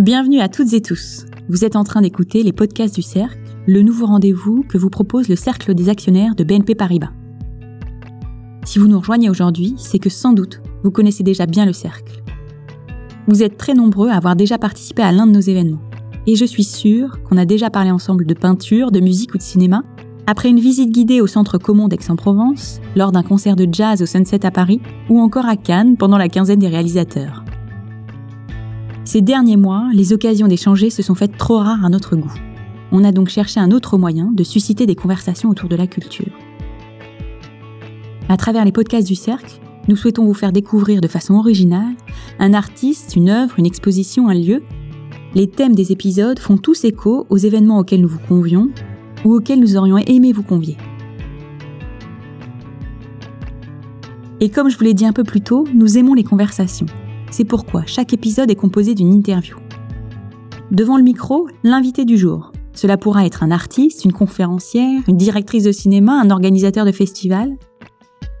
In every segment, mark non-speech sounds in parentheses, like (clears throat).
Bienvenue à toutes et tous. Vous êtes en train d'écouter les podcasts du Cercle, le nouveau rendez-vous que vous propose le Cercle des actionnaires de BNP Paribas. Si vous nous rejoignez aujourd'hui, c'est que sans doute, vous connaissez déjà bien le Cercle. Vous êtes très nombreux à avoir déjà participé à l'un de nos événements. Et je suis sûre qu'on a déjà parlé ensemble de peinture, de musique ou de cinéma, après une visite guidée au Centre Commun d'Aix-en-Provence, lors d'un concert de jazz au Sunset à Paris, ou encore à Cannes pendant la quinzaine des réalisateurs. Ces derniers mois, les occasions d'échanger se sont faites trop rares à notre goût. On a donc cherché un autre moyen de susciter des conversations autour de la culture. À travers les podcasts du Cercle, nous souhaitons vous faire découvrir de façon originale un artiste, une œuvre, une exposition, un lieu. Les thèmes des épisodes font tous écho aux événements auxquels nous vous convions ou auxquels nous aurions aimé vous convier. Et comme je vous l'ai dit un peu plus tôt, nous aimons les conversations. C'est pourquoi chaque épisode est composé d'une interview. Devant le micro, l'invité du jour. Cela pourra être un artiste, une conférencière, une directrice de cinéma, un organisateur de festival.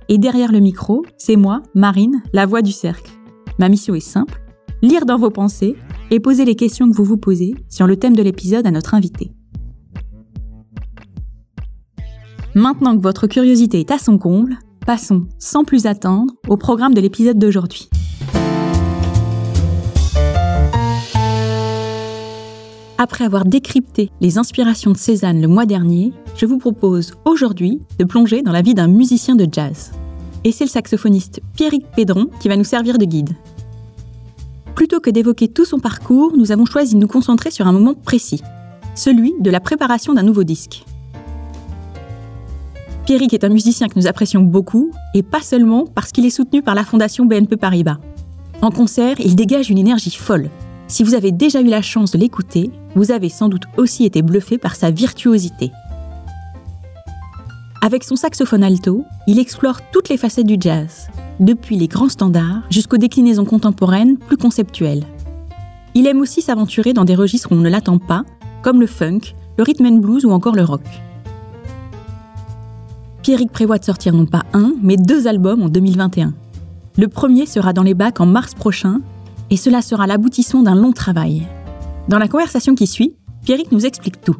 Et derrière le micro, c'est moi, Marine, la voix du cercle. Ma mission est simple, lire dans vos pensées et poser les questions que vous vous posez sur le thème de l'épisode à notre invité. Maintenant que votre curiosité est à son comble, passons, sans plus attendre, au programme de l'épisode d'aujourd'hui. Après avoir décrypté les inspirations de Cézanne le mois dernier, je vous propose aujourd'hui de plonger dans la vie d'un musicien de jazz. Et c'est le saxophoniste Pierrick Pédron qui va nous servir de guide. Plutôt que d'évoquer tout son parcours, nous avons choisi de nous concentrer sur un moment précis, celui de la préparation d'un nouveau disque. Pierrick est un musicien que nous apprécions beaucoup, et pas seulement parce qu'il est soutenu par la fondation BNP Paribas. En concert, il dégage une énergie folle. Si vous avez déjà eu la chance de l'écouter, vous avez sans doute aussi été bluffé par sa virtuosité. Avec son saxophone alto, il explore toutes les facettes du jazz, depuis les grands standards jusqu'aux déclinaisons contemporaines plus conceptuelles. Il aime aussi s'aventurer dans des registres où on ne l'attend pas, comme le funk, le rhythm and blues ou encore le rock. Pierrick prévoit de sortir non pas un, mais deux albums en 2021. Le premier sera dans les bacs en mars prochain, et cela sera l'aboutissement d'un long travail. Dans la conversation qui suit, Pierrick nous explique tout.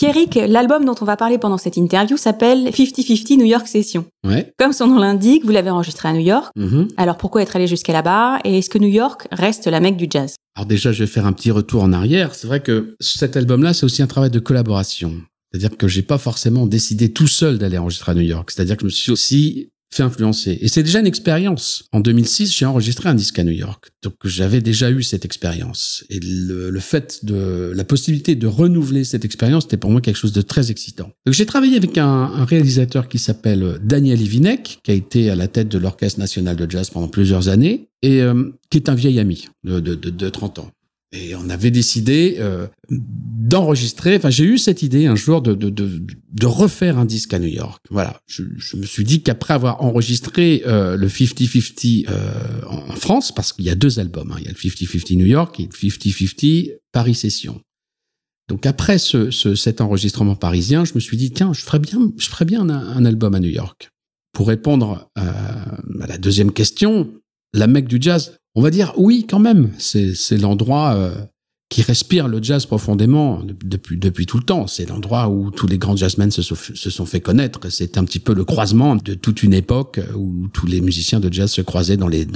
Pierrick, l'album dont on va parler pendant cette interview s'appelle 50-50 New York Session. Ouais. Comme son nom l'indique, vous l'avez enregistré à New York. Mhm. Alors pourquoi être allé jusqu'à là-bas Et est-ce que New York reste la mecque du jazz? Alors déjà, je vais faire un petit retour en arrière. C'est vrai que cet album-là, c'est aussi un travail de collaboration. C'est-à-dire que j'ai pas forcément décidé tout seul d'aller enregistrer à New York. C'est-à-dire que je me suis aussi fait influencer. Et c'est déjà une expérience. En 2006, j'ai enregistré un disque à New York. Donc j'avais déjà eu cette expérience. Et le, le fait de la possibilité de renouveler cette expérience, c'était pour moi quelque chose de très excitant. Donc j'ai travaillé avec un, un réalisateur qui s'appelle Daniel Ivinek, qui a été à la tête de l'Orchestre national de jazz pendant plusieurs années et euh, qui est un vieil ami de, de, de, de 30 ans. Et on avait décidé euh, d'enregistrer. Enfin, j'ai eu cette idée un jour de, de, de, de refaire un disque à New York. Voilà, je, je me suis dit qu'après avoir enregistré euh, le 50-50 euh, en France, parce qu'il y a deux albums, hein, il y a le 50-50 New York et le 50-50 Paris Session. Donc après ce, ce, cet enregistrement parisien, je me suis dit tiens, je ferais bien, je ferais bien un, un album à New York. Pour répondre à, à la deuxième question, la mecque du jazz, on va dire oui quand même. C'est l'endroit euh, qui respire le jazz profondément depuis tout le temps. C'est l'endroit où tous les grands jazzmen se sont, se sont fait connaître. C'est un petit peu le croisement de toute une époque où tous les musiciens de jazz se croisaient dans les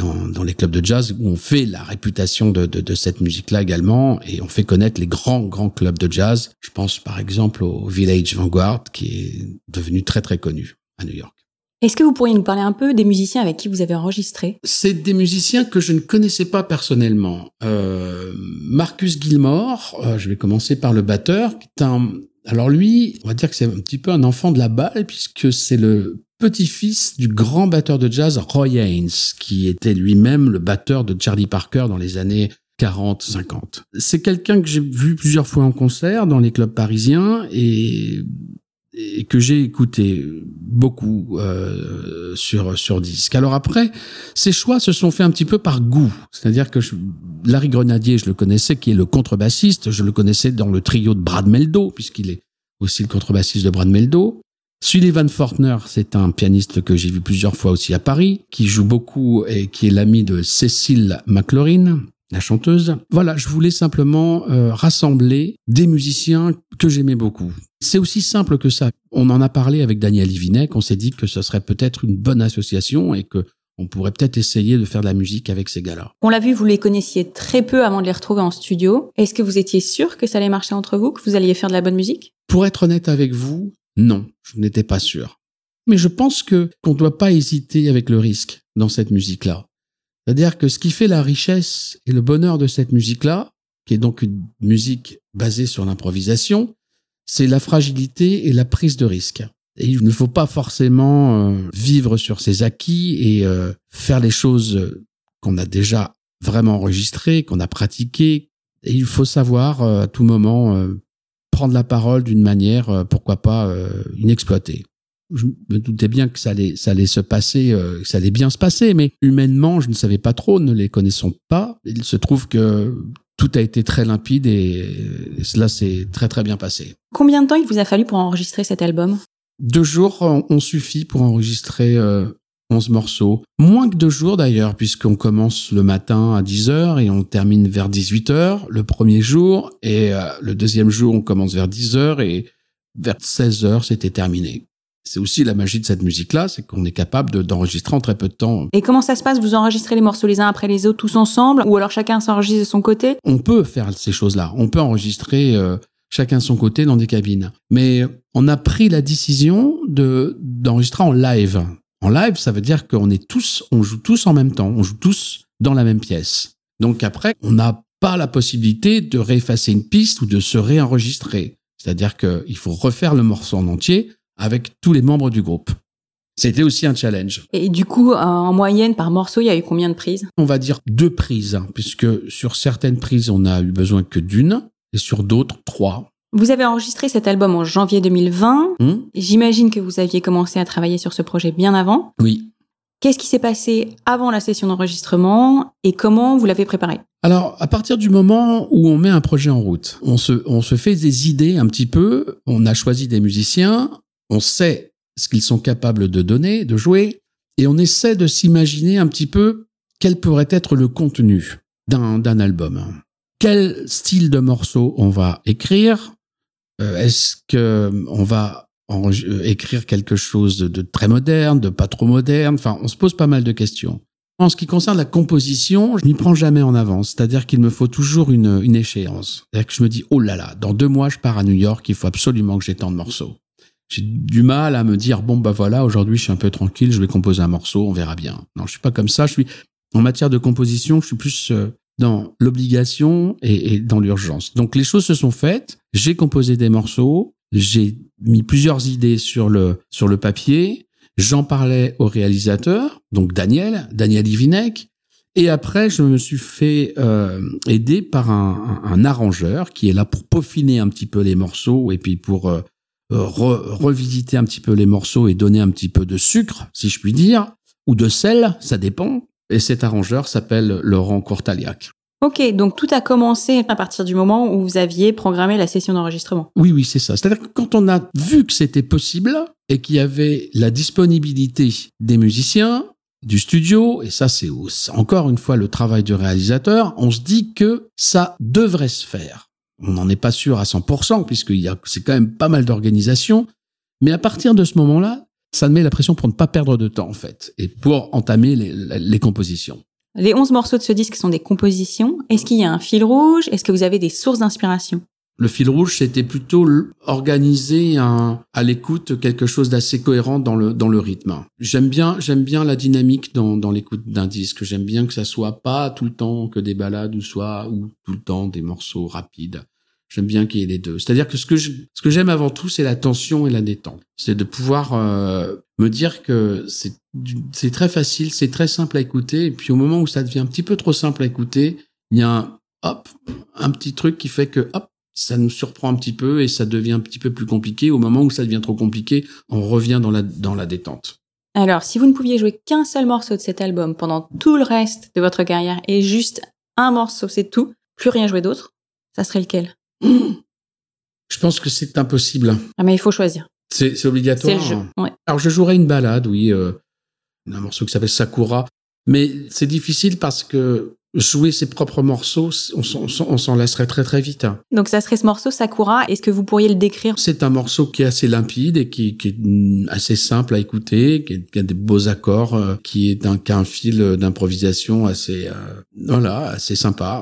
clubs de jazz où on fait la réputation de de, de cette musique-là également et on fait connaître les grands grands clubs de jazz. Je pense par exemple au Village Vanguard qui est devenu très très connu à New York. Est-ce que vous pourriez nous parler un peu des musiciens avec qui vous avez enregistré? C'est des musiciens que je ne connaissais pas personnellement. Euh, Marcus Gilmore, euh, je vais commencer par le batteur, qui est un... Alors lui, on va dire que c'est un petit peu un enfant de la balle, puisque c'est le petit-fils du grand batteur de jazz Roy Haynes, qui était lui-même le batteur de Charlie Parker dans les années 40, 50. C'est quelqu'un que j'ai vu plusieurs fois en concert dans les clubs parisiens et et que j'ai écouté beaucoup euh, sur sur disque. Alors après, ces choix se sont faits un petit peu par goût, c'est-à-dire que je, Larry Grenadier, je le connaissais, qui est le contrebassiste, je le connaissais dans le trio de Brad Meldo, puisqu'il est aussi le contrebassiste de Brad Meldo. Sullivan Fortner, c'est un pianiste que j'ai vu plusieurs fois aussi à Paris, qui joue beaucoup et qui est l'ami de Cécile McLaurin, la chanteuse. Voilà, je voulais simplement euh, rassembler des musiciens que j'aimais beaucoup. C'est aussi simple que ça. On en a parlé avec Daniel Ivinec, on s'est dit que ce serait peut-être une bonne association et que on pourrait peut-être essayer de faire de la musique avec ces gars-là. On l'a vu, vous les connaissiez très peu avant de les retrouver en studio. Est-ce que vous étiez sûr que ça allait marcher entre vous, que vous alliez faire de la bonne musique? Pour être honnête avec vous, non, je n'étais pas sûr. Mais je pense que qu'on ne doit pas hésiter avec le risque dans cette musique-là. C'est-à-dire que ce qui fait la richesse et le bonheur de cette musique-là, qui est donc une musique basée sur l'improvisation, c'est la fragilité et la prise de risque. Et il ne faut pas forcément euh, vivre sur ses acquis et euh, faire les choses qu'on a déjà vraiment enregistrées, qu'on a pratiquées. Et il faut savoir euh, à tout moment prendre la parole d'une manière, pourquoi pas, inexploitée. Je me doutais bien que ça allait, ça allait se passer, euh, que ça allait bien se passer, mais humainement, je ne savais pas trop, ne les connaissons pas. Il se trouve que tout a été très limpide et cela s'est très très bien passé. Combien de temps il vous a fallu pour enregistrer cet album? Deux jours ont suffi pour enregistrer 11 morceaux. Moins que deux jours d'ailleurs, puisqu'on commence le matin à 10h et on termine vers 18h le premier jour. Et euh, le deuxième jour, on commence vers 10h et vers 16h, c'était terminé. C'est aussi la magie de cette musique-là, c'est qu'on est capable d'enregistrer en très peu de temps. Et comment ça se passe? Vous enregistrez les morceaux les uns après les autres tous ensemble? Ou alors chacun s'enregistre de son côté? On peut faire ces choses-là. On peut enregistrer euh, chacun de son côté dans des cabines. Mais on a pris la décision de d'enregistrer en live. En live, ça veut dire qu'on est tous, on joue tous en même temps, on joue tous dans la même pièce. Donc après, on n'a pas la possibilité de réeffacer une piste ou de se réenregistrer. C'est-à-dire qu'il faut refaire le morceau en entier avec tous les membres du groupe. C'était aussi un challenge. Et du coup, en moyenne, par morceau, il y a eu combien de prises? On va dire deux prises, hein, puisque sur certaines prises, on a eu besoin que d'une, et sur d'autres, trois. Vous avez enregistré cet album en janvier 2020. Hmm? J'imagine que vous aviez commencé à travailler sur ce projet bien avant. Oui. Qu'est-ce qui s'est passé avant la session d'enregistrement et comment vous l'avez préparé? Alors, à partir du moment où on met un projet en route, on se, on se fait des idées un petit peu, on a choisi des musiciens, on sait ce qu'ils sont capables de donner, de jouer, et on essaie de s'imaginer un petit peu quel pourrait être le contenu d'un album. Quel style de morceau on va écrire? Euh, est-ce que on va euh, écrire quelque chose de, très moderne, de pas trop moderne? Enfin, on se pose pas mal de questions. En ce qui concerne la composition, je n'y prends jamais en avance. C'est-à-dire qu'il me faut toujours une, une échéance. C'est-à-dire que je me dis, oh là là, dans deux mois, je pars à New York, il faut absolument que j'ai tant de morceaux. J'ai du mal à me dire, bon, bah voilà, aujourd'hui, je suis un peu tranquille, je vais composer un morceau, on verra bien. Non, je suis pas comme ça. Je suis, en matière de composition, je suis plus euh, dans l'obligation et, dans l'urgence. Donc les choses se sont faites. J'ai composé des morceaux, j'ai mis plusieurs idées sur le sur le papier. J'en parlais au réalisateur, donc Daniel, Daniel Ivinec. Et après, je me suis fait euh, aider par un, un, arrangeur qui est là pour peaufiner un petit peu les morceaux et puis pour euh, revisiter un petit peu les morceaux et donner un petit peu de sucre, si je puis dire, ou de sel, ça dépend. Et cet arrangeur s'appelle Laurent Courtaliac. Ok, donc tout a commencé à partir du moment où vous aviez programmé la session d'enregistrement. Oui, oui, c'est ça. C'est-à-dire que quand on a vu que c'était possible et qu'il y avait la disponibilité des musiciens, du studio, et ça c'est encore une fois le travail du réalisateur, on se dit que ça devrait se faire. On n'en est pas sûr à 100% puisqu'il y a, c'est quand même pas mal d'organisation, mais à partir de ce moment-là, ça met la pression pour ne pas perdre de temps, en fait, et pour entamer les, compositions. Les 11 morceaux de ce disque sont des compositions. Est-ce qu'il y a un fil rouge? Est-ce que vous avez des sources d'inspiration? Le fil rouge, c'était plutôt organiser à l'écoute quelque chose d'assez cohérent dans le dans le rythme. J'aime bien j'aime bien la dynamique dans dans l'écoute d'un disque. J'aime bien que ça soit pas tout le temps que des balades ou soit ou tout le temps des morceaux rapides. J'aime bien qu'il y ait les deux. C'est-à-dire que ce que ce que j'aime avant tout, c'est la tension et la détente. C'est de pouvoir euh, me dire que c'est c'est très facile, c'est très simple à écouter. Et puis au moment où ça devient un petit peu trop simple à écouter, il y a un hop, un petit truc qui fait que hop, ça nous surprend un petit peu et ça devient un petit peu plus compliqué. Au moment où ça devient trop compliqué, on revient dans la dans la détente. Alors, si vous ne pouviez jouer qu'un seul morceau de cet album pendant tout le reste de votre carrière et juste un morceau, c'est tout, plus rien jouer d'autre, ça serait lequel? (clears throat) Je pense que c'est impossible. Ah, mais il faut choisir. C'est obligatoire. C'est le jeu. Ouais. Alors je jouerai une balade, oui, euh, un morceau qui s'appelle Sakura, mais c'est difficile parce que jouer ses propres morceaux, on s'en- lasserait très très vite. hein. Donc ça serait ce morceau Sakura. Est-ce que vous pourriez le décrire? C'est un morceau qui est assez limpide et qui, qui est mm, assez simple à écouter, qui, a des beaux accords, euh, qui est un, qui a un fil euh, d'improvisation assez, euh, voilà, assez sympa.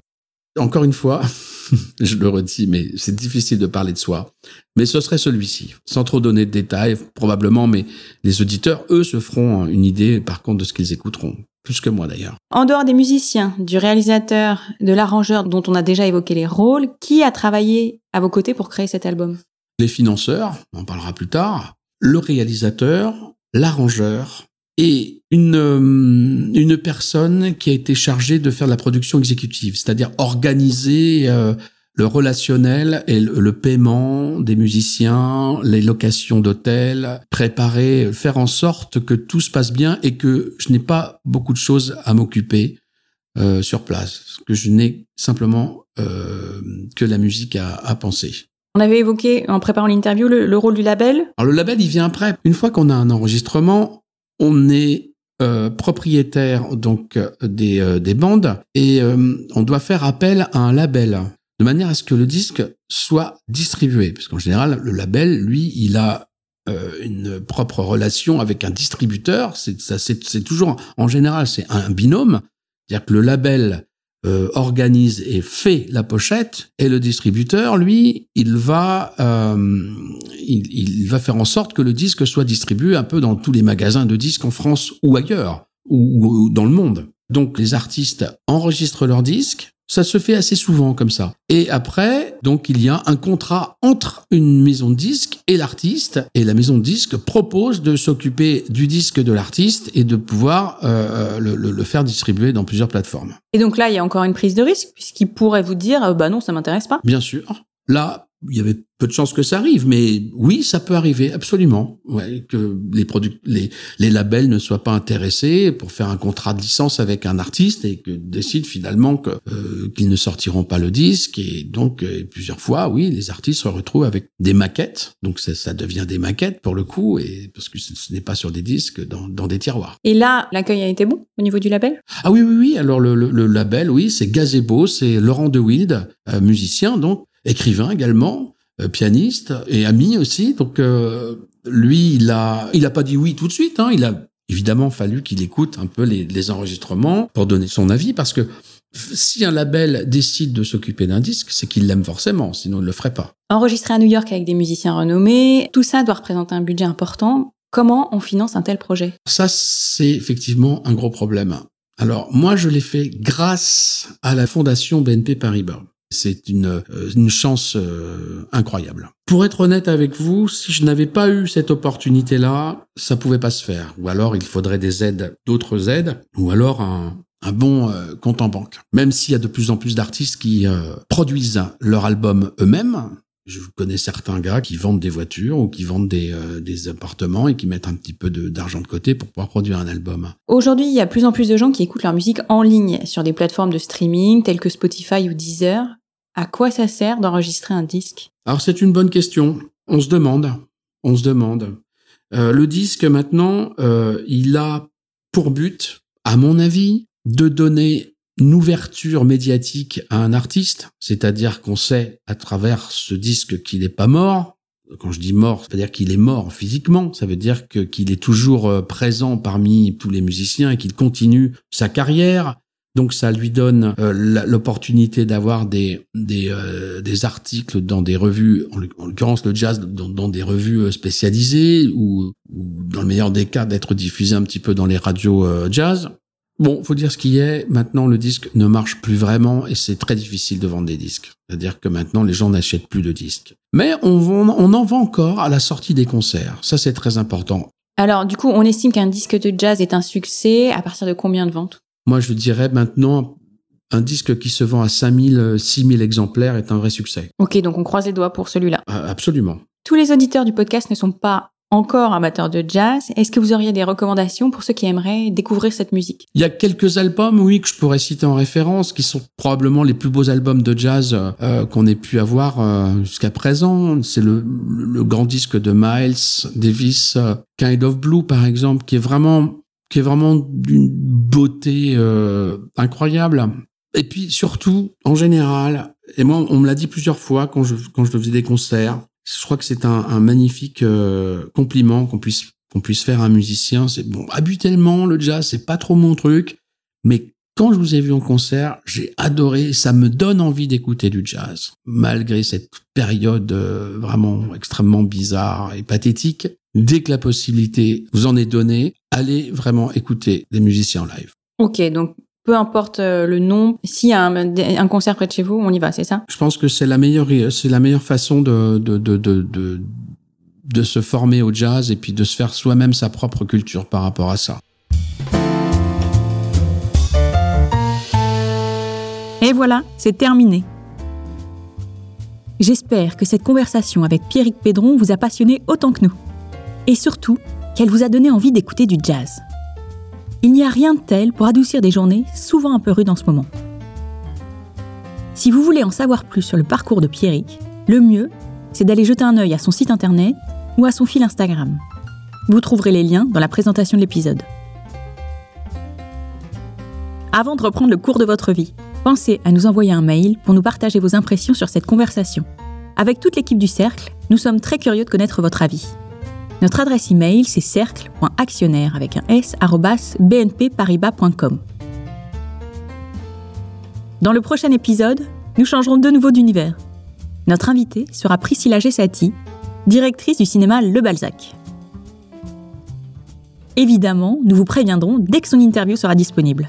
Encore une fois, (laughs) je le redis, mais c'est difficile de parler de soi. Mais ce serait celui-ci, sans trop donner de détails, probablement, mais les auditeurs, eux, se feront une idée, par contre, de ce qu'ils écouteront. Plus que moi, d'ailleurs. En dehors des musiciens, du réalisateur, de l'arrangeur dont on a déjà évoqué les rôles, qui a travaillé à vos côtés pour créer cet album? Les financeurs, on en parlera plus tard, le réalisateur, l'arrangeur et une, euh, une personne qui a été chargée de faire de la production exécutive, c'est-à-dire organiser euh, le relationnel et le, paiement des musiciens, les locations d'hôtels, préparer, faire en sorte que tout se passe bien et que je n'ai pas beaucoup de choses à m'occuper euh, sur place, que je n'ai simplement euh, que la musique à, à penser. On avait évoqué en préparant l'interview le, le rôle du label. Alors le label, il vient après. Une fois qu'on a un enregistrement, on est euh, propriétaire donc des, euh, des bandes et euh, on doit faire appel à un label de manière à ce que le disque soit distribué. Parce qu'en général, le label, lui, il a euh, une propre relation avec un distributeur. C'est toujours en général c'est un binôme. C'est-à-dire que le label euh, organise et fait la pochette et le distributeur, lui, il va, euh, il va faire en sorte que le disque soit distribué un peu dans tous les magasins de disques en France ou ailleurs ou, ou dans le monde. Donc les artistes enregistrent leurs disques. Ça se fait assez souvent comme ça. Et après, donc il y a un contrat entre une maison de disques et l'artiste. Et la maison de disques propose de s'occuper du disque de l'artiste et de pouvoir euh, le, le- le faire distribuer dans plusieurs plateformes. Et donc là, il y a encore une prise de risque, puisqu'il pourrait vous dire, euh, bah non, ça m'intéresse pas. Bien sûr. Là, il y avait peu de chances que ça arrive, mais oui, ça peut arriver, absolument. Ouais, que les, les, les labels ne soient pas intéressés pour faire un contrat de licence avec un artiste et que décident finalement que, euh, qu'ils ne sortiront pas le disque. Et donc, euh, plusieurs fois, oui, les artistes se retrouvent avec des maquettes. Donc, ça, ça devient des maquettes pour le coup, et parce que ce, ce n'est pas sur des disques, dans, dans des tiroirs. Et là, l'accueil a été bon au niveau du label? Ah oui, oui, oui. Alors le, le, le label, oui, c'est Gazebo, c'est Laurent De Wild, euh, musicien, donc écrivain également, euh, pianiste et ami aussi. Donc euh, lui, il a, il a pas dit oui tout de suite. Hein, il a évidemment fallu qu'il écoute un peu les, les enregistrements pour donner son avis, parce que si un label décide de s'occuper d'un disque, c'est qu'il l'aime forcément, sinon il le ferait pas. Enregistré à New York avec des musiciens renommés, tout ça doit représenter un budget important. Comment on finance un tel projet? Ça, c'est effectivement un gros problème. Alors, moi, je l'ai fait grâce à la fondation BNP Paribas. C'est une, euh, chance euh, incroyable. Pour être honnête avec vous, si je n'avais pas eu cette opportunité-là, ça pouvait pas se faire. Ou alors, il faudrait des aides, d'autres aides, ou alors un, bon euh, compte en banque. Même s'il y a de plus en plus d'artistes qui produisent leur album eux-mêmes, je connais certains gars qui vendent des voitures ou qui vendent des, appartements et qui mettent un petit peu de- d'argent de, côté pour pouvoir produire un album. Aujourd'hui, il y a plus en plus de gens qui écoutent leur musique en ligne sur des plateformes de streaming telles que Spotify ou Deezer. À quoi ça sert d'enregistrer un disque? Alors c'est une bonne question. On se demande. On se demande. Euh, le disque maintenant, euh, il a pour but, à mon avis, de donner une ouverture médiatique à un artiste, c'est-à-dire qu'on sait à travers ce disque qu'il n'est pas mort. Quand je dis mort, ça veut dire qu'il est mort physiquement, ça veut dire qu'il est toujours euh, présent parmi tous les musiciens et qu'il continue sa carrière. Donc ça lui donne euh, l'opportunité d'avoir des des, euh, des articles dans des revues, en l'oc- en l'occurrence le jazz, dans, des revues euh, spécialisées ou, dans le meilleur des cas d'être diffusé un petit peu dans les radios jazz. Bon, faut dire ce qui est. Maintenant, le disque ne marche plus vraiment et c'est très difficile de vendre des disques. C'est-à-dire que maintenant, les gens n'achètent plus de disques. Mais on en vend encore à la sortie des concerts. Ça, c'est très important. Alors, du coup, on estime qu'un disque de jazz est un succès à partir de combien de ventes? Moi, je dirais maintenant, un disque qui se vend à 5000, 6000 exemplaires est un vrai succès. Ok, donc on croise les doigts pour celui-là. Ah, Absolument. Tous les auditeurs du podcast ne sont pas encore amateur de jazz, est-ce que vous auriez des recommandations pour ceux qui aimeraient découvrir cette musique? Il y a quelques albums, oui, que je pourrais citer en référence, qui sont probablement les plus beaux albums de jazz euh, qu'on ait pu avoir euh, jusqu'à présent. C'est le, le, grand disque de Miles Davis, euh, Kind of Blue, par exemple, qui est vraiment qui est vraiment d'une beauté euh, incroyable. Et puis surtout, en général, et moi, on me l'a dit plusieurs fois quand je quand je faisais des concerts, je crois que c'est un, un, magnifique euh, compliment qu'on puisse qu'on puisse faire à un musicien. C'est bon, habituellement le jazz c'est pas trop mon truc, mais quand je vous ai vu en concert, j'ai adoré. Ça me donne envie d'écouter du jazz, malgré cette période euh, vraiment extrêmement bizarre et pathétique. Dès que la possibilité vous en est donnée, allez vraiment écouter des musiciens en live. Ok, donc peu importe euh, le nom, s'il y a un, un, concert près de chez vous, on y va, c'est ça? Je pense que c'est la meilleure, c'est la meilleure façon de de, de, de, de, de se former au jazz et puis de se faire soi-même sa propre culture par rapport à ça. Et voilà, c'est terminé. J'espère que cette conversation avec Pierrick Pédron vous a passionné autant que nous. Et surtout, qu'elle vous a donné envie d'écouter du jazz. Il n'y a rien de tel pour adoucir des journées souvent un peu rudes en ce moment. Si vous voulez en savoir plus sur le parcours de Pierrick, le mieux, c'est d'aller jeter un œil à son site internet ou à son fil Instagram. Vous trouverez les liens dans la présentation de l'épisode. Avant de reprendre le cours de votre vie, pensez à nous envoyer un mail pour nous partager vos impressions sur cette conversation. Avec toute l'équipe du Cercle, nous sommes très curieux de connaître votre avis. Notre adresse email, c'est cercle.actionnaire avec un s bnpparibas.com. Dans le prochain épisode, nous changerons de nouveau d'univers. Notre invitée sera Priscilla Gessati, directrice du cinéma Le Balzac. Évidemment, nous vous préviendrons dès que son interview sera disponible.